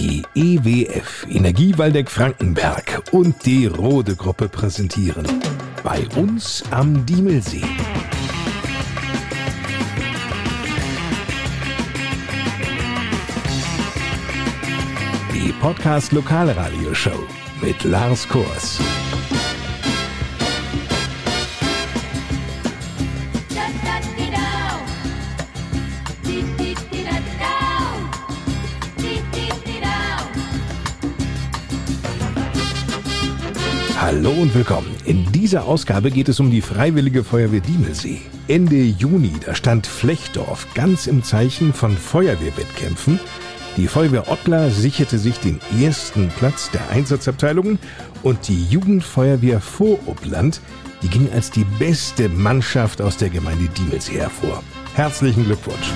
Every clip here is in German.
Die EWF Energie Waldeck Frankenberg und die Rode Gruppe präsentieren bei uns am Diemelsee. Die Podcast Lokalradio Show mit Lars Kors. Hallo und willkommen. In dieser Ausgabe geht es um die Freiwillige Feuerwehr Diemelsee. Ende Juni, da stand Flechdorf ganz im Zeichen von Feuerwehrwettkämpfen. Die Feuerwehr Ottler sicherte sich den ersten Platz der Einsatzabteilungen und die Jugendfeuerwehr Vorupland, die ging als die beste Mannschaft aus der Gemeinde Diemelsee hervor. Herzlichen Glückwunsch.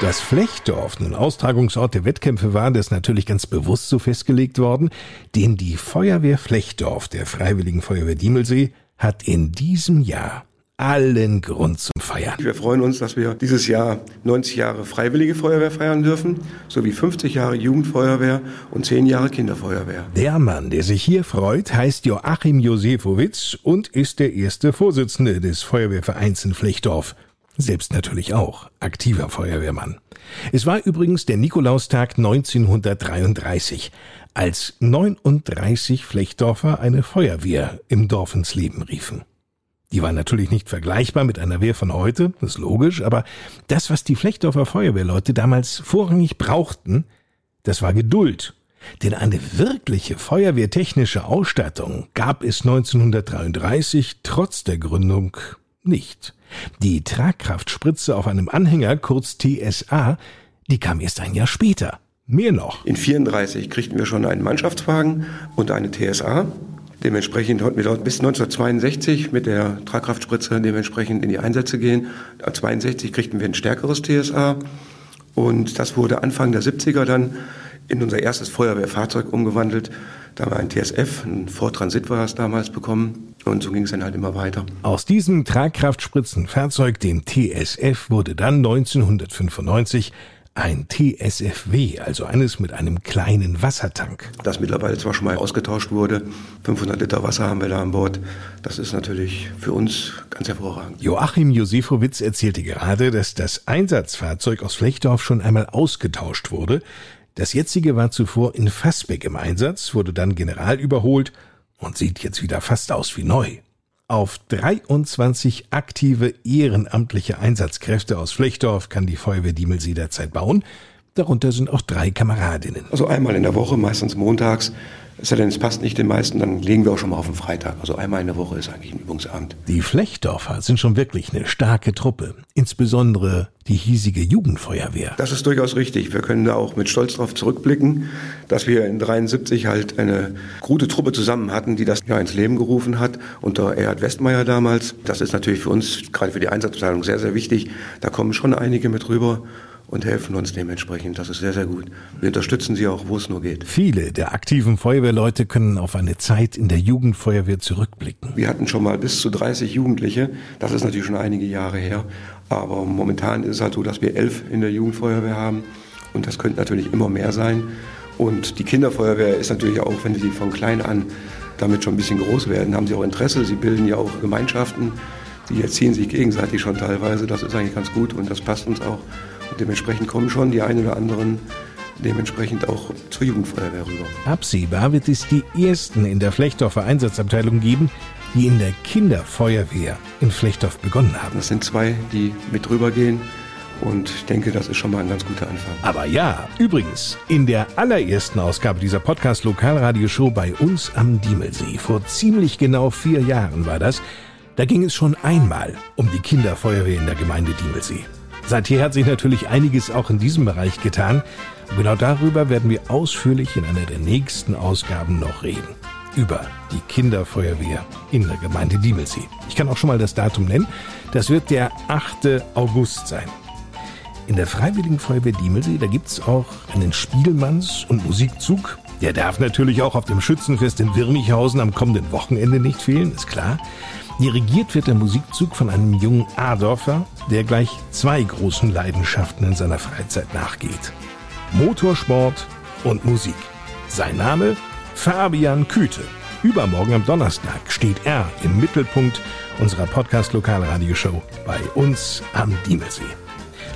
Dass Flechdorf nun Austragungsort der Wettkämpfe war, das ist natürlich ganz bewusst so festgelegt worden, denn die Feuerwehr Flechdorf der Freiwilligen Feuerwehr Diemelsee hat in diesem Jahr allen Grund zum Feiern. Wir freuen uns, dass wir dieses Jahr 90 Jahre Freiwillige Feuerwehr feiern dürfen, sowie 50 Jahre Jugendfeuerwehr und 10 Jahre Kinderfeuerwehr. Der Mann, der sich hier freut, heißt Joachim Josefowitz und ist der erste Vorsitzende des Feuerwehrvereins in Flechdorf selbst natürlich auch aktiver Feuerwehrmann. Es war übrigens der Nikolaustag 1933, als 39 Flechdorfer eine Feuerwehr im Dorf ins Leben riefen. Die war natürlich nicht vergleichbar mit einer Wehr von heute, das ist logisch, aber das, was die Flechdorfer Feuerwehrleute damals vorrangig brauchten, das war Geduld. Denn eine wirkliche feuerwehrtechnische Ausstattung gab es 1933 trotz der Gründung nicht. Die Tragkraftspritze auf einem Anhänger, kurz TSA, die kam erst ein Jahr später. Mehr noch. In 34 kriegten wir schon einen Mannschaftswagen und eine TSA. Dementsprechend konnten wir dort bis 1962 mit der Tragkraftspritze dementsprechend in die Einsätze gehen. 1962 kriegten wir ein stärkeres TSA und das wurde Anfang der 70er dann in unser erstes Feuerwehrfahrzeug umgewandelt. Da haben wir ein TSF, ein Ford Transit war es damals bekommen. Und so ging es dann halt immer weiter. Aus diesem Tragkraftspritzenfahrzeug, dem TSF, wurde dann 1995 ein TSFW, also eines mit einem kleinen Wassertank. Das mittlerweile zwar schon mal ausgetauscht wurde. 500 Liter Wasser haben wir da an Bord. Das ist natürlich für uns ganz hervorragend. Joachim Josefowitz erzählte gerade, dass das Einsatzfahrzeug aus Flechdorf schon einmal ausgetauscht wurde. Das jetzige war zuvor in Fassbeck im Einsatz, wurde dann general überholt und sieht jetzt wieder fast aus wie neu. Auf 23 aktive ehrenamtliche Einsatzkräfte aus Flechdorf kann die Feuerwehr Diemelsee derzeit bauen. Darunter sind auch drei Kameradinnen. Also einmal in der Woche, meistens montags, es sei denn, es passt nicht den meisten, dann legen wir auch schon mal auf den Freitag. Also einmal in der Woche ist eigentlich ein Übungsabend. Die Flechdorfer sind schon wirklich eine starke Truppe. Insbesondere die hiesige Jugendfeuerwehr. Das ist durchaus richtig. Wir können da auch mit Stolz darauf zurückblicken, dass wir in 73 halt eine gute Truppe zusammen hatten, die das ja ins Leben gerufen hat, unter Erhard Westmeier damals. Das ist natürlich für uns, gerade für die Einsatzabteilung, sehr, sehr wichtig. Da kommen schon einige mit rüber und helfen uns dementsprechend. Das ist sehr, sehr gut. Wir unterstützen sie auch, wo es nur geht. Viele der aktiven Feuerwehrleute können auf eine Zeit in der Jugendfeuerwehr zurückblicken. Wir hatten schon mal bis zu 30 Jugendliche. Das ist natürlich schon einige Jahre her. Aber momentan ist es halt so, dass wir elf in der Jugendfeuerwehr haben. Und das könnte natürlich immer mehr sein. Und die Kinderfeuerwehr ist natürlich auch, wenn sie von klein an damit schon ein bisschen groß werden, haben sie auch Interesse. Sie bilden ja auch Gemeinschaften. Die erziehen sich gegenseitig schon teilweise. Das ist eigentlich ganz gut und das passt uns auch. Dementsprechend kommen schon die einen oder anderen dementsprechend auch zur Jugendfeuerwehr rüber. Absehbar wird es die ersten in der Flechdorfer Einsatzabteilung geben, die in der Kinderfeuerwehr in Flechdorf begonnen haben. Das sind zwei, die mit rübergehen. Und ich denke, das ist schon mal ein ganz guter Anfang. Aber ja, übrigens, in der allerersten Ausgabe dieser Podcast Lokalradioshow bei uns am Diemelsee, vor ziemlich genau vier Jahren war das, da ging es schon einmal um die Kinderfeuerwehr in der Gemeinde Diemelsee. Seither hat sich natürlich einiges auch in diesem Bereich getan. Und genau darüber werden wir ausführlich in einer der nächsten Ausgaben noch reden. Über die Kinderfeuerwehr in der Gemeinde Diemelsee. Ich kann auch schon mal das Datum nennen. Das wird der 8. August sein. In der Freiwilligen Feuerwehr Diemelsee, da gibt's auch einen Spielmanns- und Musikzug. Der darf natürlich auch auf dem Schützenfest in Wirmichhausen am kommenden Wochenende nicht fehlen, ist klar. Dirigiert wird der Musikzug von einem jungen Adorfer, der gleich zwei großen Leidenschaften in seiner Freizeit nachgeht. Motorsport und Musik. Sein Name? Fabian Küte. Übermorgen am Donnerstag steht er im Mittelpunkt unserer Podcast-Lokalradioshow bei uns am Diemelsee.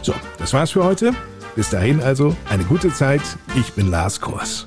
So, das war's für heute. Bis dahin also eine gute Zeit. Ich bin Lars Kors.